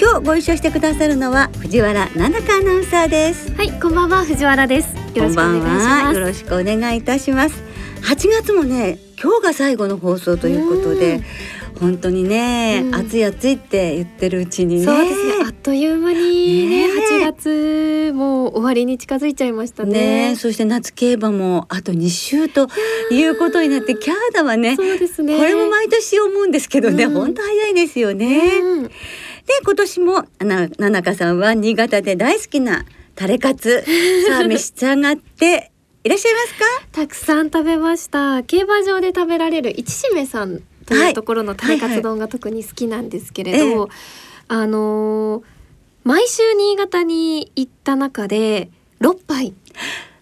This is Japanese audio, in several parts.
今日ご一緒してくださるのは藤原奈々香アナウンサーです。はいこんばんは藤原です。よろしくお願いします。よろしくお願いいたします。8月もね今日が最後の放送ということで本当にね、うん、暑い暑いって言ってるうちにね。そうですね。あっという間にねね8月もう終わりに近づいちゃいましたね、ね、そして夏競馬もあと2週ということになってキャーダはねそうですね。これも毎年思うんですけどね、うん、本当早いですよね、うんで今年もなななかさんは新潟で大好きなタレカツ さあ召し上がっていらっしゃいますか？たくさん食べました。競馬場で食べられる一しめさんというところのタレカツ丼が特に好きなんですけれど、はいはいはい、あのー、毎週新潟に行った中で6杯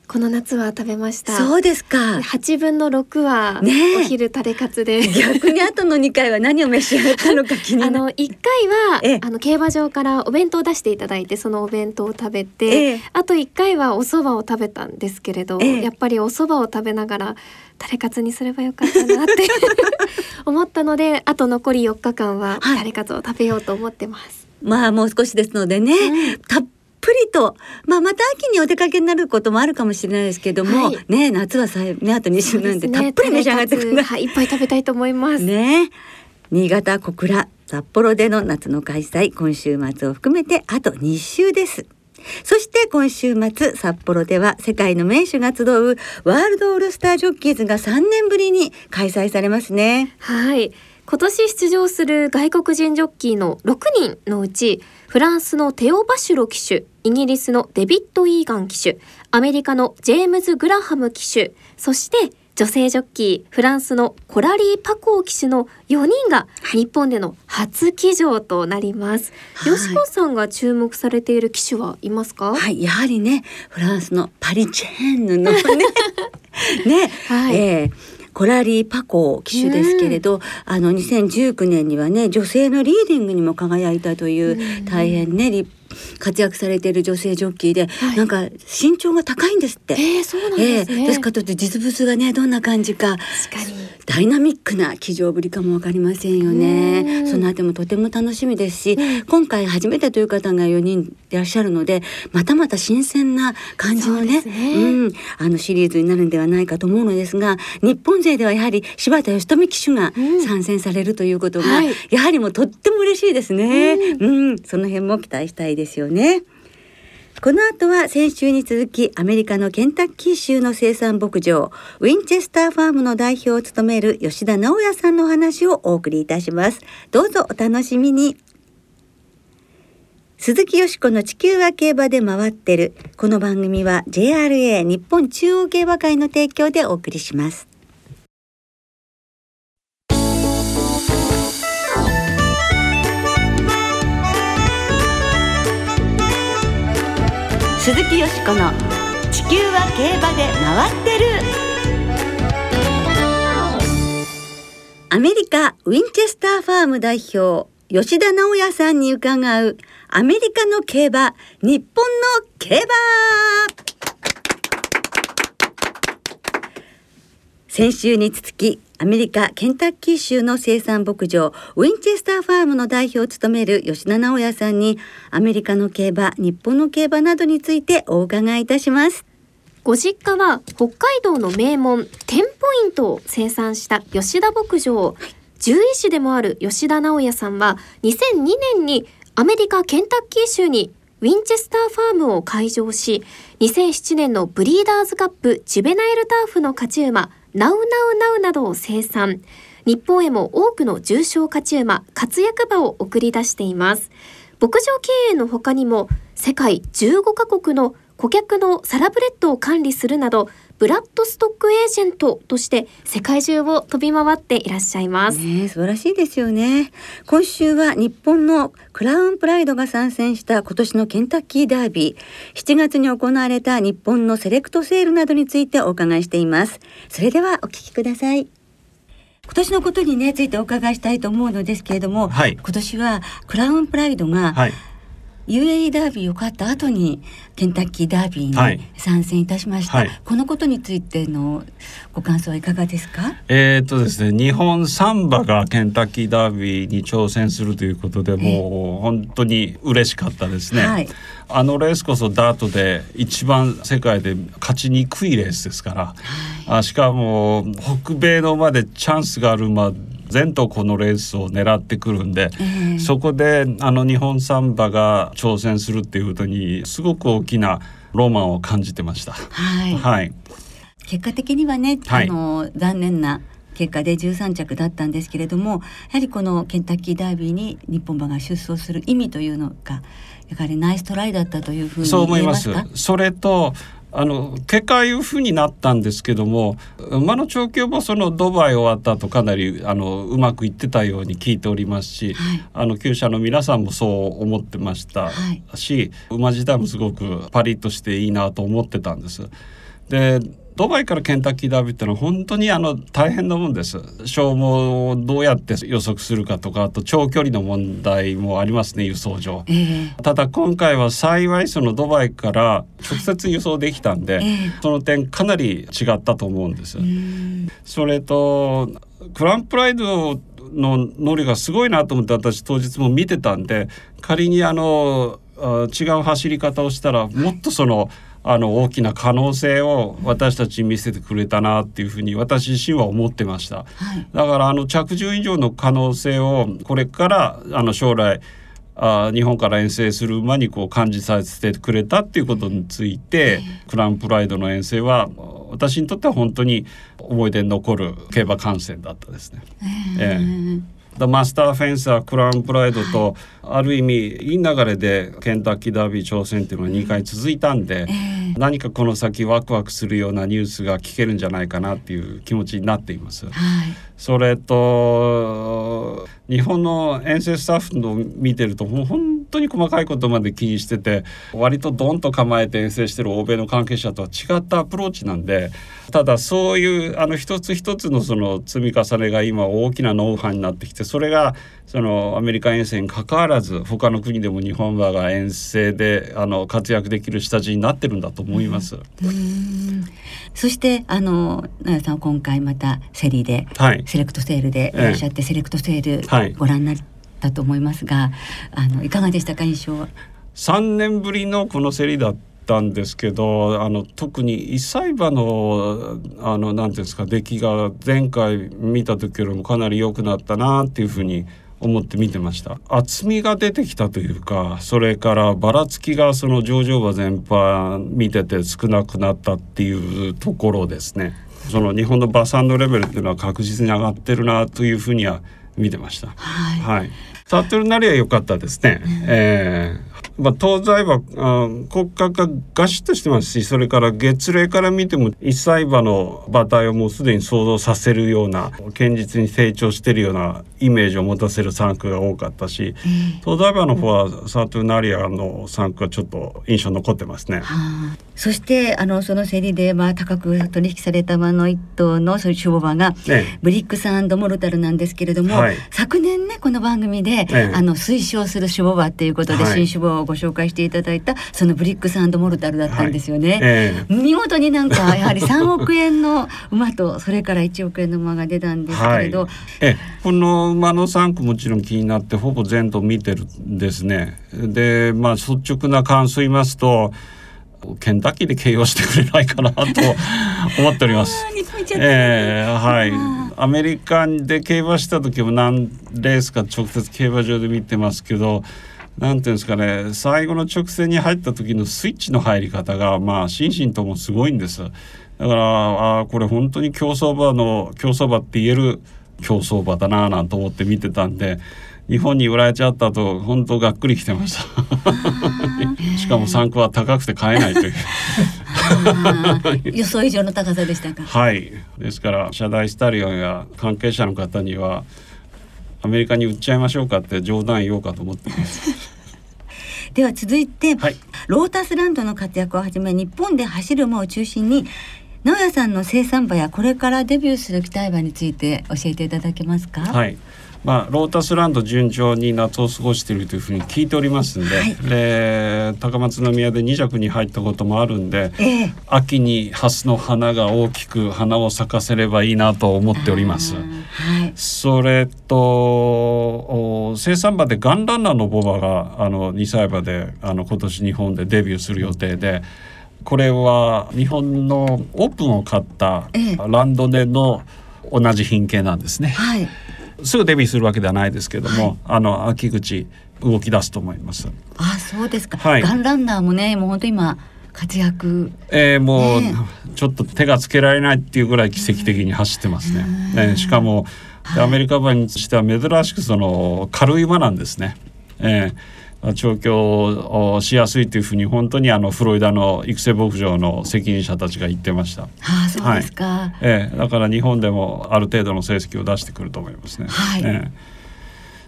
この夏は食べました。そうですか。八分の六はお昼タレカツで、逆に後の二回は何を召し上がったのか気にあの一回はあの競馬場からお弁当を出していただいてそのお弁当を食べてあと一回はお蕎麦を食べたんですけれどやっぱりお蕎麦を食べながらタレカツにすればよかったなって 思ったのであと残り四日間はタレカツを食べようと思ってます、はい、まあもう少しですのでね、うん、たっぷりと、まあ、また秋にお出かけになることもあるかもしれないですけども、はい、ね夏はさねあと2週なんで、たっぷり召し上がってください、はい、いっぱい食べたいと思います。ね。新潟小倉札幌での夏の開催今週末を含めてあと2週です。そして今週末札幌では世界の名手が集うワールドオールスタージョッキーズが3年ぶりに開催されますね。はい今年出場する外国人ジョッキーの6人のうちフランスのテオ・バシュロ騎手イギリスのデビッド・イーガン騎手アメリカのジェームズ・グラハム騎手そして女性ジョッキーフランスのコラリー・パコー騎手の4人が日本での初騎乗となります、はい、吉子さんが注目されている騎手はいますか？はいやはりねフランスのパリチェーンヌのね ね、はい、えーコラリー・パコ騎手ですけれど、うん、あの2019年にはね女性のリーディングにも輝いたという大変ね立活躍されている女性ジョッキーで、はい、なんか身長が高いんですって。えー、そうなんですね。えー、ですから実物がねどんな感じか。ダイナミックな騎乗ぶりかもわかりませんよね。その後もとても楽しみですし、うん、今回初めてという方が4人いらっしゃるのでまたまた新鮮な感じのね、ね、うん、あのシリーズになるんではないかと思うのですが日本勢ではやはり柴田義富騎手が参戦されるということが、うんはい、やはりもうとっても嬉しいですね。うん、うん、その辺も期待したいですよね。この後は先週に続きアメリカのケンタッキー州の生産牧場ウィンチェスターファームの代表を務める吉田直也さんの話をお送りいたします。どうぞお楽しみに。鈴木よしこの地球は競馬で回ってる。この番組は JRA 日本中央競馬会の提供でお送りします。鈴木よしこの「地球は競馬で回ってる」アメリカウィンチェスターファーム代表吉田直也さんに伺うアメリカの競馬日本の競馬。先週に続きアメリカケンタッキー州の生産牧場ウィンチェスターファームの代表を務める吉田直也さんにアメリカの競馬日本の競馬などについてお伺いいたします。ご実家は北海道の名門テンポイントを生産した吉田牧場。獣医師でもある吉田直也さんは2002年にアメリカケンタッキー州にウィンチェスターファームを開場し2007年のブリーダーズカップジュベナイルターフの勝ち馬ナウナウナウなどを生産。日本へも多くの重症勝ち馬、活躍馬を送り出しています。牧場経営の他にも、世界15カ国の顧客のサラブレッドを管理するなど、ブラッドストックエージェントとして世界中を飛び回っていらっしゃいます。ね素晴らしいですよね。今週は日本のクラウンプライドが参戦した今年のケンタッキーダービー、7月に行われた日本のセレクトセールなどについてお伺いしています。それではお聞きください。今年のことにねついてお伺いしたいと思うのですけれども、はい今年はクラウンプライドが、はい UAE ダービーを勝った後にケンタッキーダービーはい。に参戦いたしました、はい。このことについてのご感想はいかがですか？えーっとですね日本サンバがケンタッキーダービーに挑戦するということでもう本当に嬉しかったですね。はい。あのレースこそダートで一番世界で勝ちにくいレースですから、あしかも北米の馬でチャンスがある馬全とこのレースを狙ってくるんで、ええ。そこであの日本サンバが挑戦するっていうことにすごく大きなロマンを感じてました。はい、はい、結果的にはね、はい。あの残念な結果で13着だったんですけれどもやはりこのケンタッキーダービーに日本馬が出走する意味というのがやはりナイストライだったというふうにそう思います。それとあの結果ああいうふうになったんですけども馬の調教もそのドバイ終わった後かなりあのうまくいってたように聞いておりますし、はいあの厩舎の皆さんもそう思ってましたはいし、馬自体もすごくパリッとしていいなと思ってたんです。でドバイからケンタッキーダービーってのは本当にあの大変なもんです消耗をどうやって予測するかとかあと長距離の問題もありますね輸送上。ええただ今回は幸いそのドバイから直接輸送できたんで、ええその点かなり違ったと思うんです。うんそれとクランプライドの乗りがすごいなと思って私当日も見てたんで仮にあのあ違う走り方をしたらもっとそのあの大きな可能性を私たちに見せてくれたなっていうふうに私自身は思ってました。はいだからあの着順以上の可能性をこれからあの将来あ日本から遠征する馬にこう感じさせてくれたっていうことについて、クランプライドの遠征は私にとっては本当に思い出に残る競馬観戦だったですね。ええだマスターフェンサークラウンプライドと、ある意味いい流れでケンタッキーダービー挑戦っていうのが2回続いたんで、ええ何かこの先ワクワクするようなニュースが聞けるんじゃないかなっていう気持ちになっています。はいそれと日本の遠征スタッフの見てるともう本当に細かいことまで気にしてて割とドンと構えて遠征してる欧米の関係者とは違ったアプローチなんでただそういうあの一つ一つのその積み重ねが今大きなノウハウになってきてそれがそのアメリカ遠征に関わらず他の国でも日本馬が遠征であの活躍できる下地になってるんだと思います。うん。そしてあの奈良さんは今回またセリではい。セレクトセールでいらっしゃって、セレクトセールはい。ご覧になったと思いますが、あのいかがでしたか印象は？3年ぶりのこの競りだったんですけどあの特に一歳馬のあのなんていうんですか出来が前回見た時よりもかなり良くなったなっていうふうに思って見てました厚みが出てきたというかそれからばらつきがその上場馬全般見てて少なくなったっていうところですねその日本の馬産のレベルっていうのは確実に上がってるなというふうには見てました。はいはい。サトルなりは良かったですね。ええまあ、東西はあ骨格がガシッとしてますしそれから月齢から見ても一歳馬の馬体をもうすでに想像させるような堅実に成長してるようなイメージを持たせる産区が多かったし東西馬の方はサトゥナリアの産区がちょっと印象に残ってますね。はあ、そしてあのその競りでまあ高く取引された馬の一頭のそういう種馬がねブリックスモルタルなんですけれども、はい。昨年ねこの番組で、ええ。あの推奨する種馬っていうことで、はい。新種馬をご紹介していただいたそのブリックスモルタルだったんですよね。ええ。見事になんかやはり3億円の馬とそれから1億円の馬が出たんですけれど、はい、えこの馬の3区もちろん気になってほぼ全頭見てるんですね。でまあ率直な感想言いますとケンタッキーで形容してくれないかなと思っております。あー日本行っちゃったええはいアメリカで競馬した時も何レースか直接競馬場で見てますけどなんていうんですかね最後の直線に入った時のスイッチの入り方がまあ心身ともすごいんです。だからあこれ本当に競走馬の競走馬って言える競走馬だなぁなんて思って見てたんで日本に売られちゃったと本当がっくりきてました。しかも3区は高くて買えないという。予想以上の高さでしたか。はいですからシャダイスタリオンや関係者の方にはアメリカに売っちゃいましょうかって冗談言おうかと思ってます。では続いて、はい、ロータスランドの活躍をはじめ日本で走る馬を中心に直哉さんの生産馬やこれからデビューする期待馬について教えていただけますか。はいまあ、ロータスランド順調に夏を過ごしているというふうに聞いておりますんではい、で高松宮で2着に入ったこともあるんで、えー、秋にハスの花が大きく花を咲かせればいいなと思っております。はい、それと生産馬でガンランナーのボバがあの2歳馬であの今年日本でデビューする予定で。これは日本のオープンを買ったランドでの同じ品系なんですね。はいすぐデビューするわけではないですけども、はい、あの秋口動き出すと思います。あ、そうですか。はい、ガンランナーもね、もう本当今活躍。えー、もう、ね、ちょっと手がつけられないっていうぐらい奇跡的に走ってますね。ねしかも、アメリカ馬にしては珍しくその軽い馬なんですね。えー、調教しやすいというふうに本当にあのフロリダの育成牧場の責任者たちが言ってました。はあ、そうですか、はい、ええ、だから日本でもある程度の成績を出してくると思いますね。はい、ええ。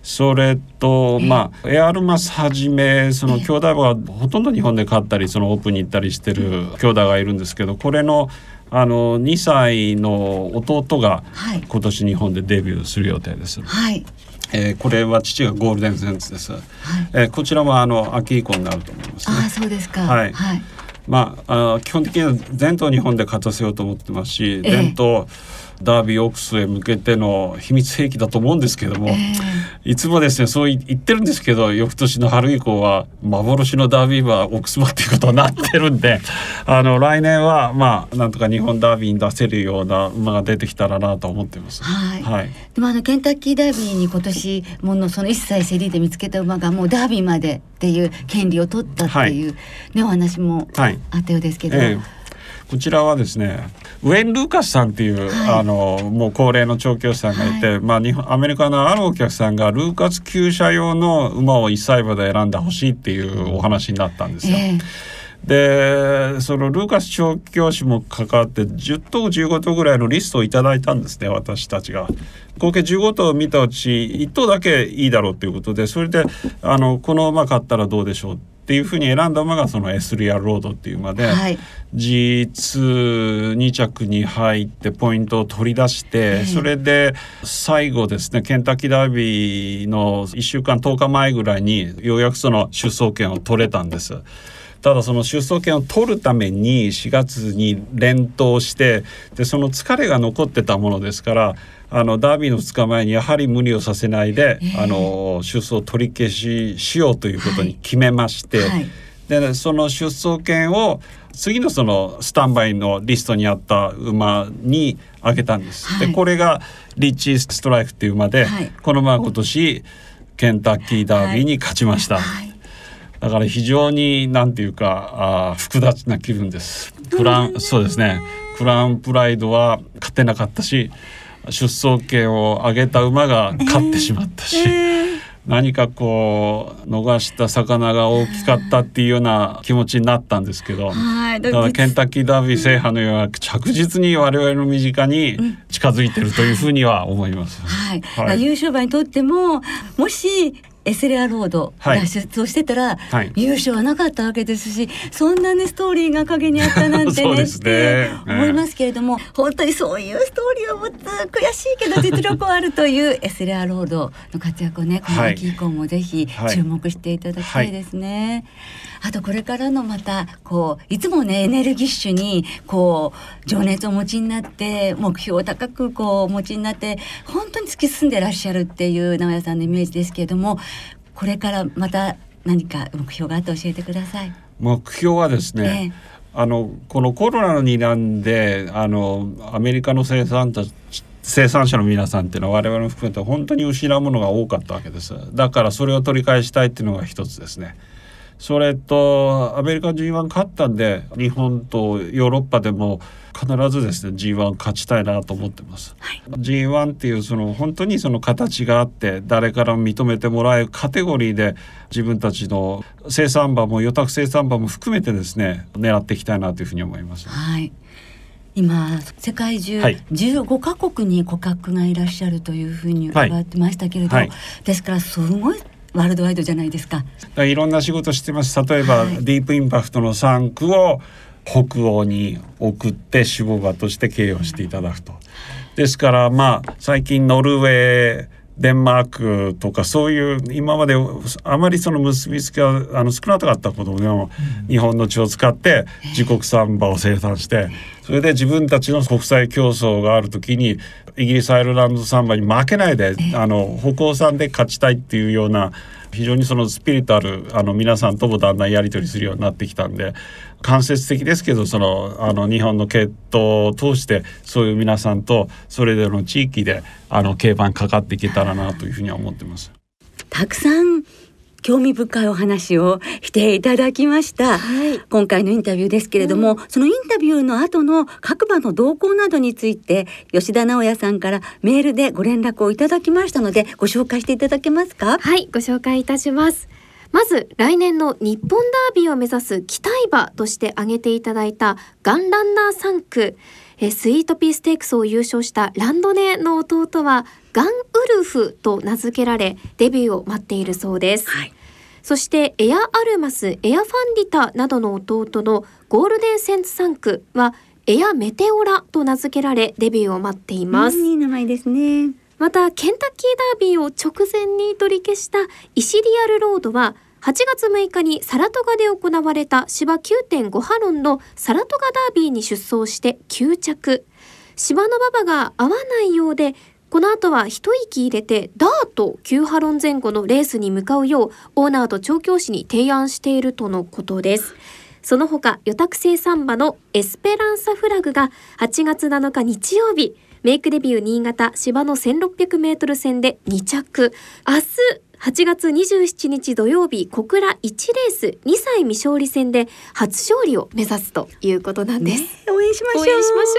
それと、まあ、エアロマスはじめその兄弟はほとんど日本で飼ったりそのオープンに行ったりしてる兄弟がいるんですけどこれのあの2歳の弟が今年日本でデビューする予定です。はい、えー、これは父がゴールデンセンスです。はい、えー、こちらもあの秋以降になると思います、ね、あ、そうですか。はい。はい、まあ、あ基本的には前頭日本で勝たせようと思ってますし、前頭、ダービーオークスへ向けての秘密兵器だと思うんですけども、えー、いつもですねそう言ってるんですけど翌年の春以降は幻のダービーはオークス馬っていうことになってるんで あの来年はまあなんとか日本ダービーに出せるような馬が出てきたらなと思ってます。はい、はい、でもあのケンタッキーダービーに今年ものその一切競りで見つけた馬がもうダービーまでっていう権利を取ったっていうね、はい、お話もあったようですけど。えーこちらはですねウェン・ルーカスさんっていう、はい、あのもう高齢の調教師さんがいて、はい、まあ日本アメリカのあるお客さんがルーカス厩舎用の馬を一歳馬で選んでほしいっていうお話になったんですよ。えーでそのルーカス調教師も関わって10頭15頭ぐらいのリストをいただいたんですね私たちが。合計15頭見たうち1頭だけいいだろうということでそれであのこの馬買ったらどうでしょうっていうふうに選んだ馬がそのエスリアロードっていう馬で、はい、G22 着に入ってポイントを取り出して、えー、それで最後ですねケンタッキーダービーの1週間10日前ぐらいにようやくその出走権を取れたんです。ただその出走権を取るために4月に連投してでその疲れが残ってたものですからあのダービーの2日前にやはり無理をさせないで、えー、あの出走取り消ししようということに決めまして、はい。はい、でその出走権を次のそのスタンバイのリストにあった馬にあげたんです。はい、でこれがリッチー・ストライクっていう馬で、この馬は今年ケンタッキーダービーに勝ちました。だから非常になんていうかあ複雑な気分です。クランそうですね。クラウンプライドは勝てなかったし、出走権を上げた馬が勝ってしまったし、何かこう逃した魚が大きかったっていうような気持ちになったんですけど、だからケンタッキーダービー制覇のような着実に我々の身近に近づいてるというふうには思います。はい、はい、優勝馬にとってももしエスレアロード脱出をしてたら、はい、優勝はなかったわけですしそんなねストーリーが陰にあったなんてね ね。って思いますけれども、本当にそういうストーリーを持つ悔しいけど 実力はあるというエスレアロードの活躍をねこの秋以降もぜひ注目していただきたいですね。あとこれからのまたこういつもねエネルギッシュにこう情熱をお持ちになって目標を高くこうお持ちになって本当に突き進んでらっしゃるっていう直哉さんのイメージですけれどもこれからまた何か目標があって教えてください。目標はですね、えー、あのこのコロナになんであのアメリカの生産者生産者の皆さんっていうのは我々も含めて本当に失うものが多かったわけです。だからそれを取り返したいっていうのが一つですね。それとアメリカ G1 勝ったんで日本とヨーロッパでも必ずですね G1 勝ちたいなと思ってます、はい、G1 っていうその本当にその形があって誰からも認めてもらえるカテゴリーで自分たちの生産馬も予託生産馬も含めてですね狙っていきたいなというふうに思います。はい。今世界中15カ国に顧客がいらっしゃるというふうに伺ってましたけれど、はいはい、ですからすごいワールドワイドじゃないですか。いろんな仕事してます。例えば、はい、ディープインパクトの3区を北欧に送って守護場として経営をしていただくと。ですからまあ最近ノルウェーデンマークとかそういう今まであまりその結びつきがあの少なかったことでも日本の血を使って自国産馬を生産してそれで自分たちの国際競争がある時にイギリスアイルランド産馬に負けないであの北欧産で勝ちたいっていうような非常にそのスピリトあるあの皆さんともだんだんやり取りするようになってきたんで間接的ですけどそのあの日本の血統を通してそういう皆さんとそれぞれの地域であの競馬にかかっていけたらなというふうには思ってます。たくさん興味深いお話をしていただきました、はい、今回のインタビューですけれども、うん、そのインタビューの後の各馬の動向などについて吉田直也さんからメールでご連絡をいただきましたのでご紹介していただけますか？はいご紹介いたしますまず来年の日本ダービーを目指す期待馬として挙げていただいたガンランナー3区えスイートピーステークスを優勝したランドネの弟はガンウルフと名付けられデビューを待っているそうです、はい、そしてエアアルマスエアファンリタなどの弟のゴールデンセンツ3区はエアメテオラと名付けられデビューを待っています。いい名前ですねまたケンタッキーダービーを直前に取り消したイシリアルロードは8月6日にサラトガで行われた芝9.5ハロンのサラトガダービーに出走して9着。芝の馬場が合わないようでこの後は一息入れてダート9ハロン前後のレースに向かうようオーナーと調教師に提案しているとのことです。その他予託生産馬のエスペランサフラグが8月7日日曜日メイクデビュー新潟芝の1600メートル戦で2着。明日8月27日土曜日小倉1レース2歳未勝利戦で初勝利を目指すということなんです、ね、応援しましょう。応援しましょ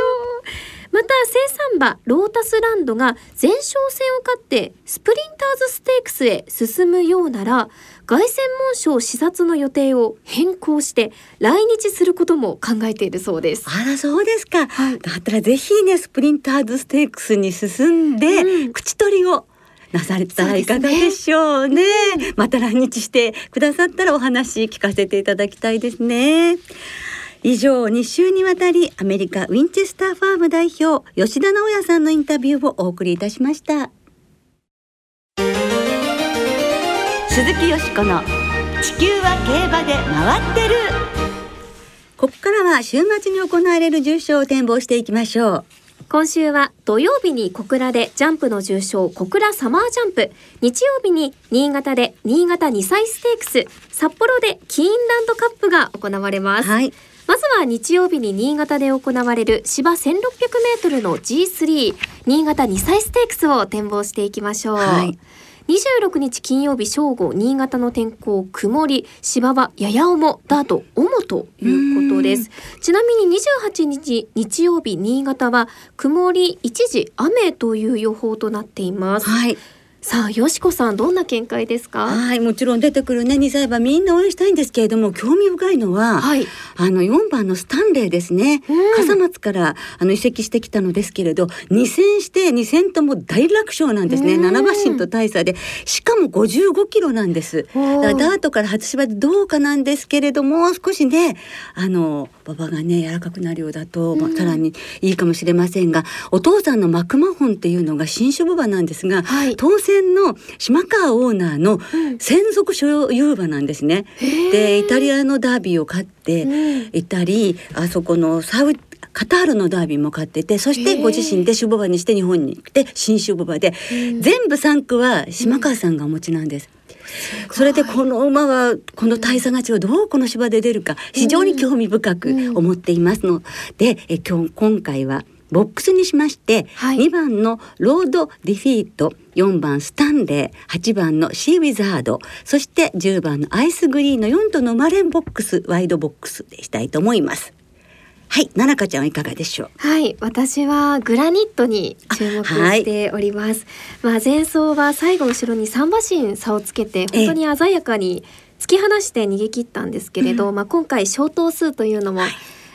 う。また生産馬ロータスランドが前哨戦を勝ってスプリンターズステークスへ進むようなら凱旋門賞視察の予定を変更して来日することも考えているそうです。あらそうですか、はい、だったらぜひねスプリンターズステークスに進んで、うん、口取りをなされたらいかがでしょうね、ね、また来日してくださったらお話聞かせていただきたいですね。以上2週にわたりアメリカウィンチェスターファーム代表吉田直也さんのインタビューをお送りいたしました鈴木よしこの地球は競馬で回ってる。ここからは週末に行われる重賞を展望していきましょう。今週は土曜日に小倉でジャンプの重賞小倉サマージャンプ。日曜日に新潟で新潟2歳ステークス。札幌でキーンランドカップが行われます、はい、まずは日曜日に新潟で行われる芝 1600m の G3 新潟2歳ステークスを展望していきましょう、はい26日金曜日正午新潟の天候曇り芝はやや重ダート重ということです。ちなみに28日日曜日新潟は曇り一時雨という予報となっています、はいさあよしこさんどんな見解ですか？はいもちろん出てくるね2歳馬みんな応援したいんですけれども興味深いのは、はい、あの4番のスタンレーですね、うん、笠松からあの移籍してきたのですけれど2戦して2戦とも大楽勝なんですね、うん、7馬身と大差で。しかも55キロなんです。だからダートから初芝でどうかなんですけれども少しねあの馬場がね柔らかくなるようだと、まあ、さらにいいかもしれませんが、お父さんのマクマホンっていうのが新種馬場なんですが、はい、当選の島川オーナーの専属所有馬なんですね。でイタリアのダービーを勝っていたり、あそこのサウカタールのダービーも勝っててそしてご自身で種馬場にして日本に来て新種馬場で、全部3区は島川さんがお持ちなんです。それでこの馬はこの大差勝ちをどうこの芝で出るか非常に興味深く思っていますの。で、え今日今回はボックスにしまして、はい。2番のロードディフィート4番スタンレー8番のシーウィザードそして10番のアイスグリーンの4頭の馬連ボックスワイドボックスでしたいと思います。はい奈々香ちゃんはいかがでしょう？はい、私はグラニットに注目しております。まあ前走は最後後ろに3馬身差をつけて本当に鮮やかに突き放して逃げ切ったんですけれど、まあ今回小頭数というのも、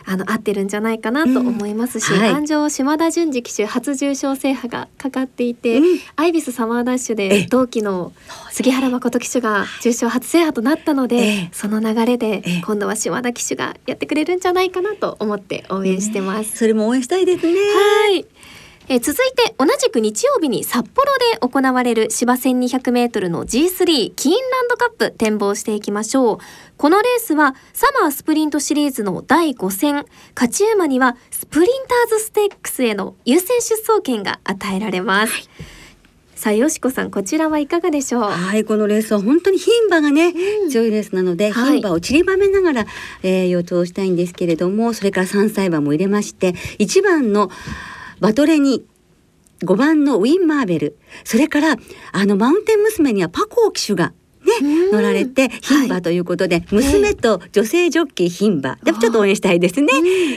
あの合ってるんじゃないかなと思いますし、うんはい。安城島田純次騎手初重賞制覇がかかっていて、うん。アイビスサマーダッシュええ。で同期の杉原誠騎手が重賞初制覇となったので、ええ。その流れでええ。今度は島田騎手がやってくれるんじゃないかなと思って応援してます。それも応援したいですね。はい。えー続いて同じく日曜日に札幌で行われる芝 1200m の G3 キーンランドカップ展望していきましょう。このレースはサマースプリントシリーズの第5戦勝ち馬にはスプリンターズステークスへの優先出走権が与えられます、さあよしこさんこちらはいかがでしょう？はい、このレースは本当に牝馬がね、強いレースなので、はい。牝馬を散りばめながら、えー予想したいんですけれども、それから3歳馬も入れまして、1番のバトレニ、5番のウィン・マーベル、それからあのマウンテン娘にはパコー騎手がね、乗られて牝馬ということで、娘と女性ジョッキー牝馬。でもちょっと応援したいですね、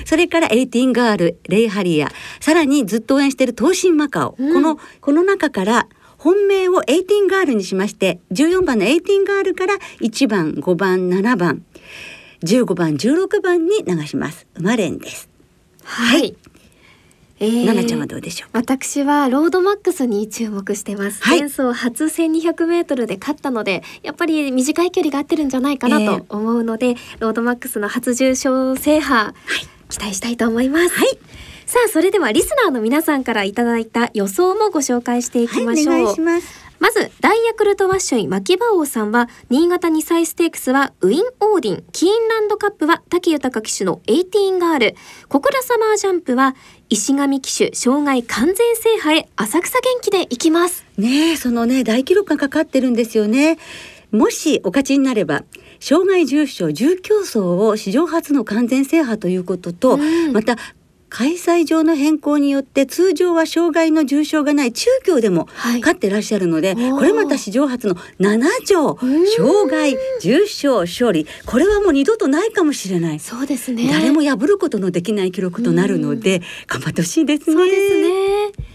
それからエイティンガールレイハリア。さらにずっと応援している東進マカオ、うん。このこの中から本命をエイティンガールにしまして14番のエイティンガールから1番5番7番15番16番に流します。馬連です、はい、えー奈々ちゃんはどうでしょう私はロードマックスに注目してます。はい前走初1200メートルで勝ったので、やっぱり短い距離が合ってるんじゃないかなと思うので、ロードマックスの初重賞制覇、期待したいと思います。はいさあ、それではリスナーの皆さんからいただいた予想もご紹介していきましょう。はいお願いしますまずダイヤクルトワッショイ牧場王さんは新潟2歳ステークスはウィンオーディンキーンランドカップは武豊騎手のエイティーンガール。小倉サマージャンプは石上騎手障害完全制覇へ浅草元気で行きます。ねえそのね大記録がかかってるんですよね。もしお勝ちになれば障害重賞重競争を史上初の完全制覇ということと、うん。また開催上の変更によって通常は障害の重賞がない中京でもはい。勝ってらっしゃるので、ー。これまた史上初の7条うん障害重賞勝利これはもう二度とないかもしれない、そうですね。誰も破ることのできない記録となるので、頑張ってほしいですね。そうですね。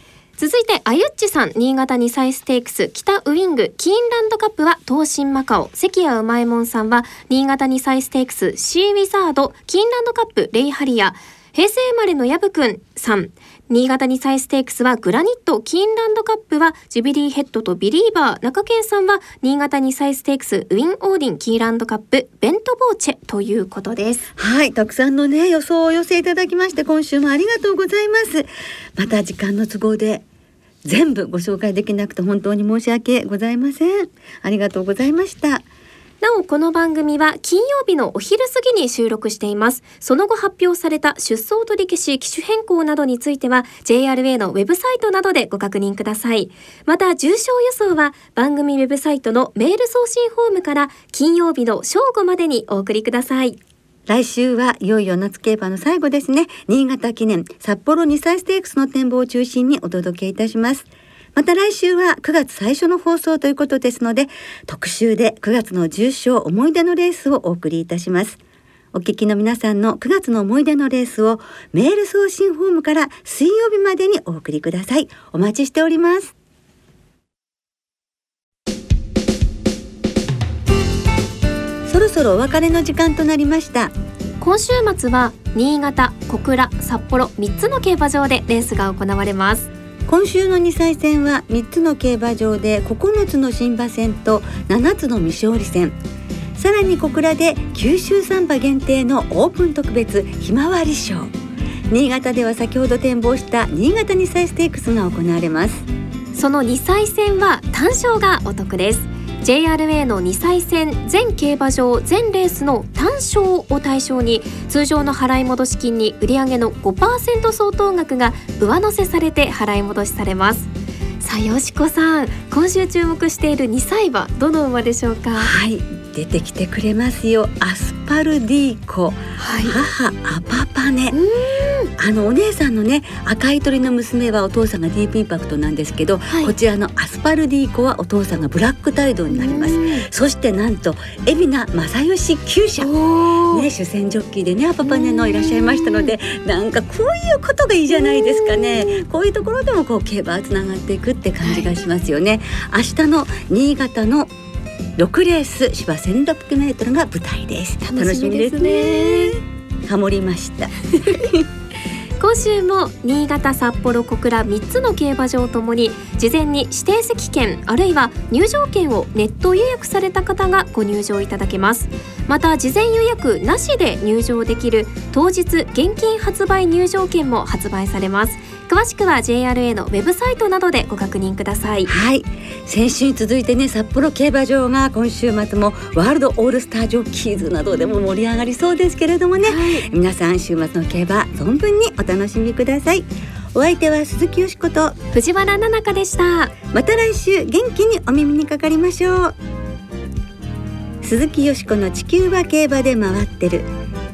続いてあゆっちさん新潟2歳ステークスキタウイングキーンランドカップはトウシンマカオ関谷うまいもんさんは新潟2歳ステークスシーウィザードキーンランドカップレイハリア平成生まれのヤブくんさん新潟2歳ステークスはグラニットキーンランドカップはジュビリーヘッドとビリーバー中堅さんは新潟2歳ステークスウィンオーディンキーンランドカップヴェントヴォーチェということですはい、たくさんのね予想をお寄せいただきまして今週もありがとうございます。また時間の都合で全部ご紹介できなくて本当に申し訳ございません。ありがとうございました。なおこの番組は金曜日のお昼過ぎに収録していますその後発表された出走取り消し機種変更などについては JRA のウェブサイトなどでご確認くださいまた重賞予想は番組ウェブサイトのメール送信フォームから金曜日の正午までにお送りください来週はいよいよ夏競馬の最後ですね。新潟記念札幌2歳ステークスの展望を中心にお届けいたします。また来週は9月最初の放送ということですので、特集で9月の重賞思い出のレースをお送りいたします。お聞きの皆さんの9月の思い出のレースをメール送信フォームから水曜日までにお送りください。お待ちしております。そろそろお別れの時間となりました。今週末は新潟小倉札幌3つの競馬場でレースが行われます今週の2歳戦は3つの競馬場で9つの新馬戦と7つの未勝利戦さらに小倉で九州サンバ限定のオープン特別ひまわり賞新潟では先ほど展望した新潟2歳ステークスが行われますその2歳戦は単勝がお得です JRA の2歳戦全競馬場全レースの単勝を対象に通常の払い戻し金に売上の5%相当額が上乗せされて払い戻しされます。さあよしこさん今週注目している2歳馬どの馬でしょうか？はい。出てきてくれますよ。アスパルディーコ。はい。母アパパネうあのお姉さんのね赤い鳥の娘はお父さんがディープインパクトなんですけど、はい、こちらのアスパルディーコはお父さんがブラックタイドになります。そしてなんと海老名正義厩舎。ね主戦ジョッキーでねアパパネのいらっしゃいましたのでなんかこういうことがいいじゃないですかね。こういうところでもこう競馬つながっていくって感じがしますよね、はい、明日の新潟の6レース芝1600メートルが舞台です。楽しみですね。ハモりました。今週も新潟札幌小倉3つの競馬場ともに事前に指定席券あるいは入場券をネット予約された方がご入場いただけます。また事前予約なしで入場できる当日現金発売入場券も発売されます詳しくは JRA のウェブサイトなどでご確認ください。はい。先週に続いてね札幌競馬場が今週末もワールドオールスタージョッキーズなどでも盛り上がりそうですけれどもね、はい、皆さん週末の競馬存分にお楽しみください。お相手は鈴木よしこと。藤原奈々香でした。また来週元気にお耳にかかりましょう。鈴木よしこの地球は競馬で回ってる